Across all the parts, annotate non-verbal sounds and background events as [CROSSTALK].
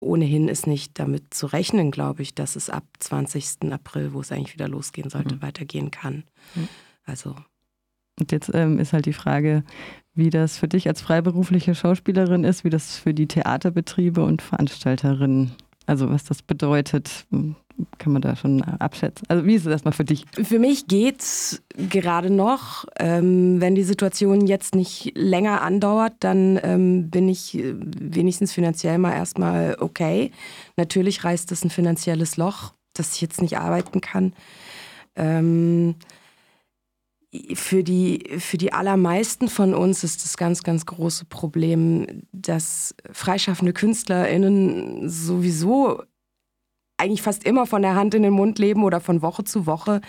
ohnehin ist nicht damit zu rechnen, glaube ich, dass es ab 20. April, wo es eigentlich wieder losgehen sollte, mhm. weitergehen kann. Mhm. Also. Und jetzt ähm, ist halt die Frage, wie das für dich als freiberufliche Schauspielerin ist, wie das für die Theaterbetriebe und Veranstalterinnen, also was das bedeutet, kann man da schon abschätzen? Also wie ist es erstmal für dich? Für mich geht's gerade noch. Ähm, wenn die Situation jetzt nicht länger andauert, dann ähm, bin ich äh, wenigstens finanziell mal erstmal okay. Natürlich reißt es ein finanzielles Loch, dass ich jetzt nicht arbeiten kann. Ähm, für die, für die allermeisten von uns ist das ganz, ganz große Problem, dass freischaffende KünstlerInnen sowieso eigentlich fast immer von der Hand in den Mund leben oder von Woche zu Woche.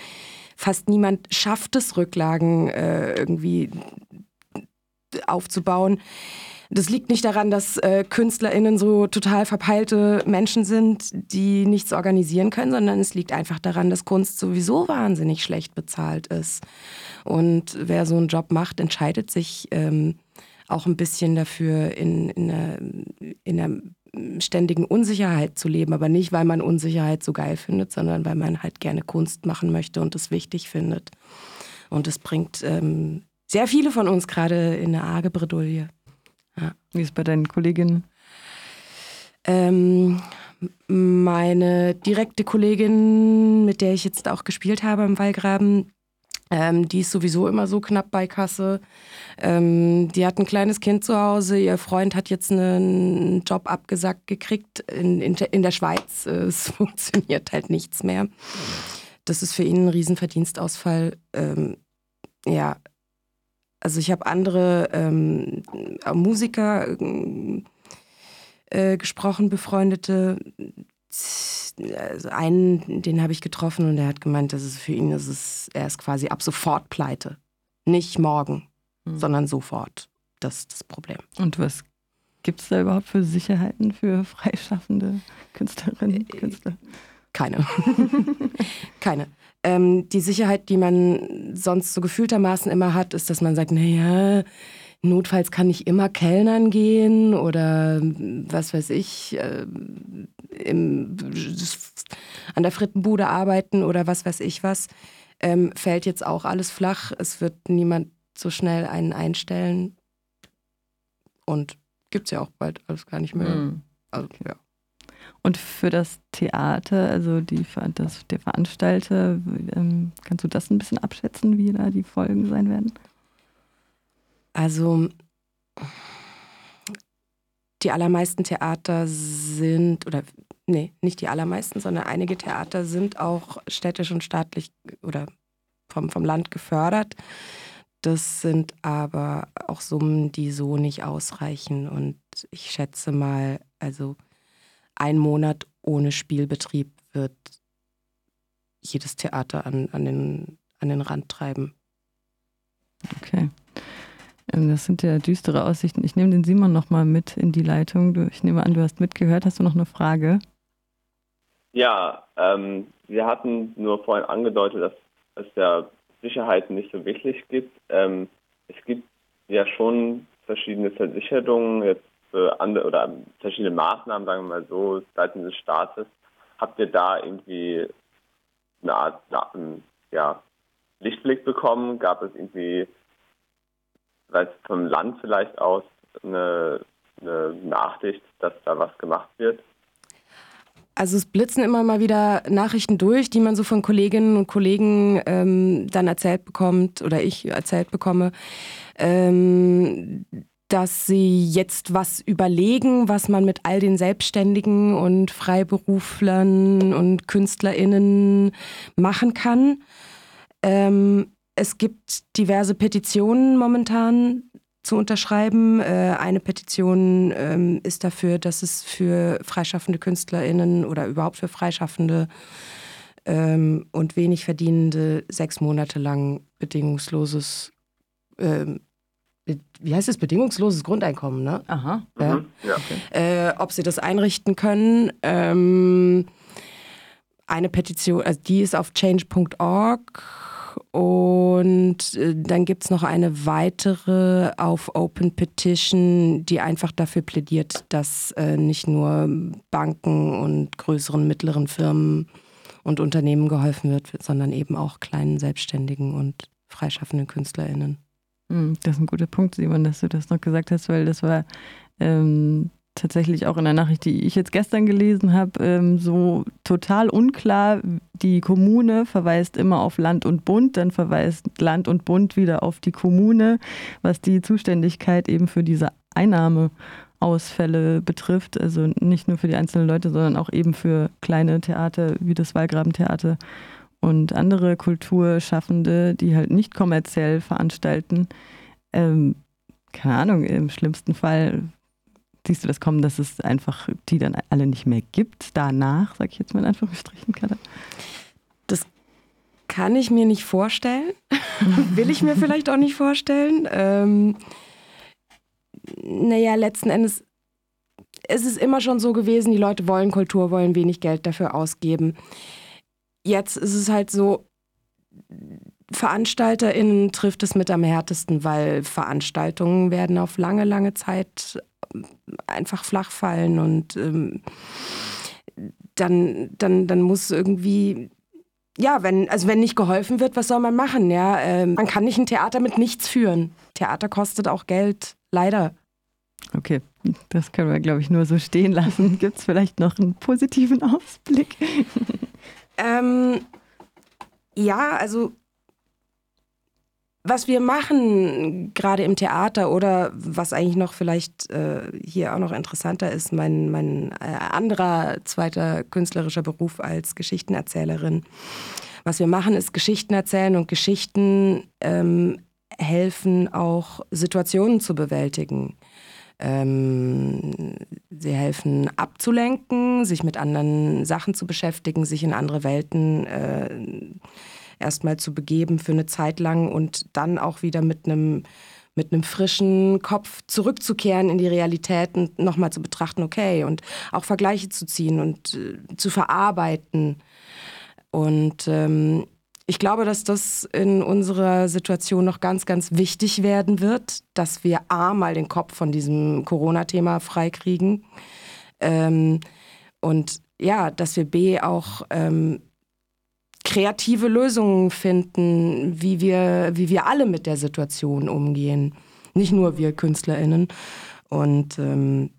Fast niemand schafft es, Rücklagen äh, irgendwie aufzubauen. Das liegt nicht daran, dass äh, KünstlerInnen so total verpeilte Menschen sind, die nichts organisieren können, sondern es liegt einfach daran, dass Kunst sowieso wahnsinnig schlecht bezahlt ist. Und wer so einen Job macht, entscheidet sich ähm, auch ein bisschen dafür, in, in, einer, in einer ständigen Unsicherheit zu leben, aber nicht, weil man Unsicherheit so geil findet, sondern weil man halt gerne Kunst machen möchte und es wichtig findet. Und es bringt ähm, sehr viele von uns gerade in eine arge Bredouille. Ja. Wie ist es bei deinen Kolleginnen? Ähm, meine direkte Kollegin, mit der ich jetzt auch gespielt habe im Wallgraben, ähm, die ist sowieso immer so knapp bei Kasse. Ähm, die hat ein kleines Kind zu Hause. Ihr Freund hat jetzt einen Job abgesagt gekriegt in, in, in der Schweiz. Es [LAUGHS] funktioniert halt nichts mehr. Das ist für ihn ein Riesenverdienstausfall. Ähm, ja, also ich habe andere ähm, Musiker äh, gesprochen, befreundete, also einen, den habe ich getroffen und der hat gemeint, dass es für ihn ist es, er ist quasi ab sofort pleite. Nicht morgen, mhm. sondern sofort. Das ist das Problem. Und was gibt es da überhaupt für Sicherheiten für freischaffende Künstlerinnen und äh, Künstler? Keine. [LAUGHS] Keine. Ähm, die Sicherheit, die man sonst so gefühltermaßen immer hat, ist, dass man sagt, naja, Notfalls kann ich immer Kellnern gehen oder was weiß ich, äh, im, an der Frittenbude arbeiten oder was weiß ich was. Ähm, fällt jetzt auch alles flach. Es wird niemand so schnell einen einstellen. Und gibt es ja auch bald alles gar nicht mehr. Mhm. Also, ja. Und für das Theater, also die, das, der Veranstalter, ähm, kannst du das ein bisschen abschätzen, wie da die Folgen sein werden? Also die allermeisten Theater sind, oder nee, nicht die allermeisten, sondern einige Theater sind auch städtisch und staatlich oder vom, vom Land gefördert. Das sind aber auch Summen, die so nicht ausreichen. Und ich schätze mal, also ein Monat ohne Spielbetrieb wird jedes Theater an, an, den, an den Rand treiben. Okay. Ähm, das sind ja düstere Aussichten. Ich nehme den Simon nochmal mit in die Leitung. Ich nehme an, du hast mitgehört. Hast du noch eine Frage? Ja, ähm, wir hatten nur vorhin angedeutet, dass es ja Sicherheiten nicht so wirklich gibt. Ähm, es gibt ja schon verschiedene Versicherungen jetzt für andere oder verschiedene Maßnahmen, sagen wir mal so, seitens des Staates. Habt ihr da irgendwie eine Art ja, Lichtblick bekommen? Gab es irgendwie weiß vom Land vielleicht aus eine, eine Nachricht, dass da was gemacht wird? Also es blitzen immer mal wieder Nachrichten durch, die man so von Kolleginnen und Kollegen ähm, dann erzählt bekommt oder ich erzählt bekomme, ähm, dass sie jetzt was überlegen, was man mit all den Selbstständigen und Freiberuflern und KünstlerInnen machen kann. Ähm, es gibt diverse Petitionen momentan zu unterschreiben. Äh, eine Petition ähm, ist dafür, dass es für freischaffende KünstlerInnen oder überhaupt für Freischaffende ähm, und wenig Verdienende sechs Monate lang bedingungsloses, ähm, wie heißt es, bedingungsloses Grundeinkommen, ne? Aha. Ja. Mhm. ja. Okay. Äh, ob sie das einrichten können. Eine Petition, also die ist auf change.org Und äh, dann gibt es noch eine weitere auf Open Petition, die einfach dafür plädiert, dass äh, nicht nur Banken und größeren, mittleren Firmen und Unternehmen geholfen wird, sondern eben auch kleinen Selbstständigen und freischaffenden KünstlerInnen. Hm, das ist ein guter Punkt, Simon, dass du das noch gesagt hast, weil das war ähm, tatsächlich auch in der Nachricht, die ich jetzt gestern gelesen habe, ähm, so total unklar. Die Kommune verweist immer auf Land und Bund, dann verweist Land und Bund wieder auf die Kommune, was die Zuständigkeit eben für diese Einnahmeausfälle betrifft. Also nicht nur für die einzelnen Leute, sondern auch eben für kleine Theater wie das Wallgrabentheater und andere Kulturschaffende, die halt nicht kommerziell veranstalten. Ähm, keine Ahnung, im schlimmsten Fall siehst du das kommen, dass es einfach die dann alle nicht mehr gibt, danach, sag ich jetzt mal in Anführungsstrichen, Kada? Das kann ich mir nicht vorstellen. [LAUGHS] Will ich mir vielleicht auch nicht vorstellen. Ähm, naja, letzten Endes es ist immer schon so gewesen, die Leute wollen Kultur, wollen wenig Geld dafür ausgeben. Jetzt ist es halt so, VeranstalterInnen trifft es mit am härtesten, weil Veranstaltungen werden auf lange, lange Zeit einfach flach fallen und ähm, dann, dann, dann muss irgendwie ja, wenn, also wenn nicht geholfen wird, was soll man machen? Ja, ähm, man kann nicht ein Theater mit nichts führen. Theater kostet auch Geld, leider. Okay, das können wir, glaube ich, nur so stehen lassen. [LAUGHS] Gibt es vielleicht noch einen positiven Ausblick? ähm, ja, also was wir machen, gerade im Theater oder was eigentlich noch vielleicht äh, hier auch noch interessanter ist, mein, mein äh, anderer zweiter künstlerischer Beruf als Geschichtenerzählerin. Was wir machen, ist Geschichten erzählen und Geschichten ähm, helfen auch Situationen zu bewältigen. Ähm, sie helfen abzulenken, sich mit anderen Sachen zu beschäftigen, sich in andere Welten äh, erstmal zu begeben für eine Zeit lang und dann auch wieder mit einem mit einem frischen Kopf zurückzukehren in die Realität und nochmal zu betrachten, okay, und auch Vergleiche zu ziehen und äh, zu verarbeiten. Und ähm, ich glaube, dass das in unserer Situation noch ganz, ganz wichtig werden wird, dass wir A, mal den Kopf von diesem Corona-Thema freikriegen ähm, und ja, dass wir B, auch ähm, kreative Lösungen finden, wie wir, wie wir alle mit der Situation umgehen. Nicht nur wir KünstlerInnen. Und ähm,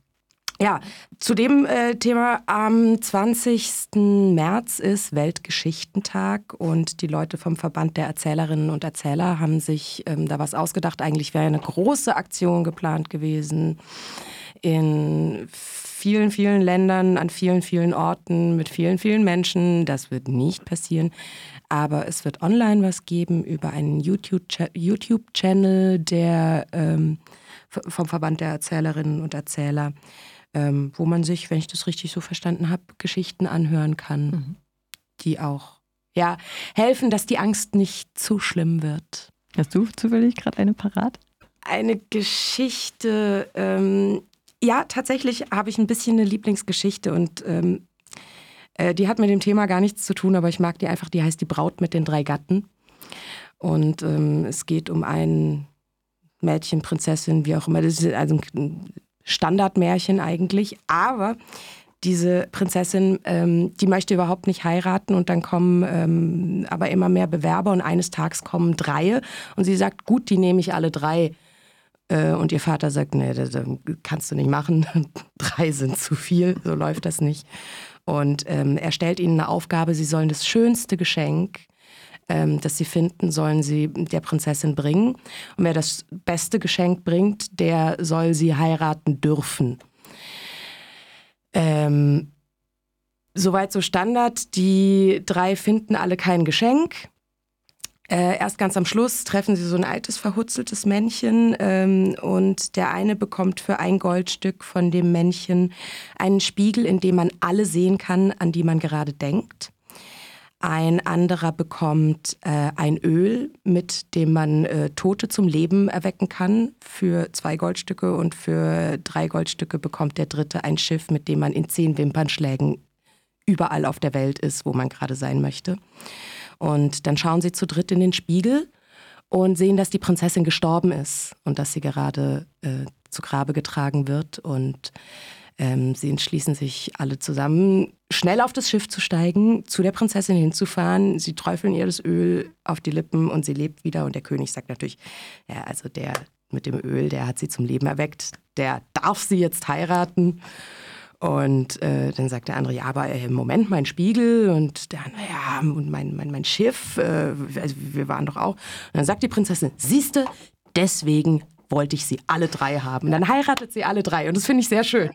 ja, zu dem äh, Thema am 20. März ist Weltgeschichtentag und die Leute vom Verband der Erzählerinnen und Erzähler haben sich ähm, da was ausgedacht. Eigentlich wäre eine große Aktion geplant gewesen in vielen, vielen Ländern, an vielen, vielen Orten, mit vielen, vielen Menschen. Das wird nicht passieren. Aber es wird online was geben über einen YouTube-Channel der, ähm, vom Verband der Erzählerinnen und Erzähler, ähm, wo man sich, wenn ich das richtig so verstanden habe, Geschichten anhören kann, mhm. die auch ja, helfen, dass die Angst nicht zu schlimm wird. Hast du zufällig gerade eine parat? Eine Geschichte, ähm, ja, tatsächlich habe ich ein bisschen eine Lieblingsgeschichte und ähm, äh, die hat mit dem Thema gar nichts zu tun, aber ich mag die einfach. Die heißt Die Braut mit den drei Gatten. Und ähm, es geht um ein Mädchen, Prinzessin, wie auch immer. Das ist also ein Standardmärchen eigentlich. Aber diese Prinzessin, ähm, die möchte überhaupt nicht heiraten und dann kommen ähm, aber immer mehr Bewerber und eines Tages kommen drei und sie sagt, gut, die nehme ich alle drei. Äh, und ihr Vater sagt, nee, das kannst du nicht machen. [LAUGHS] Drei sind zu viel, so läuft das nicht. Und ähm, er stellt ihnen eine Aufgabe, sie sollen das schönste Geschenk, ähm, das sie finden, sollen sie der Prinzessin bringen. Und wer das beste Geschenk bringt, der soll sie heiraten dürfen. Ähm, Soweit so Standard. Die drei finden alle kein Geschenk. Äh, erst ganz am Schluss treffen sie so ein altes, verhutzeltes Männchen ähm, und der eine bekommt für ein Goldstück von dem Männchen einen Spiegel, in dem man alle sehen kann, an die man gerade denkt. Ein anderer bekommt äh, ein Öl, mit dem man äh, Tote zum Leben erwecken kann, für zwei Goldstücke. Und für drei Goldstücke bekommt der dritte ein Schiff, mit dem man in zehn Wimpernschlägen überall auf der Welt ist, wo man gerade sein möchte. Und dann schauen sie zu dritt in den Spiegel und sehen, dass die Prinzessin gestorben ist und dass sie gerade äh, zu Grabe getragen wird. Und ähm, sie entschließen sich alle zusammen, schnell auf das Schiff zu steigen, zu der Prinzessin hinzufahren. Sie träufeln ihr das Öl auf die Lippen und sie lebt wieder. Und der König sagt natürlich, ja, also der mit dem Öl, der hat sie zum Leben erweckt, der darf sie jetzt heiraten. Und äh, dann sagt der andere, ja, aber äh, Moment, mein Spiegel und der, naja, und mein, mein, mein Schiff, äh, also wir waren doch auch. Und dann sagt die Prinzessin, siehste, deswegen wollte ich sie alle drei haben. Und dann heiratet sie alle drei und das finde ich sehr schön.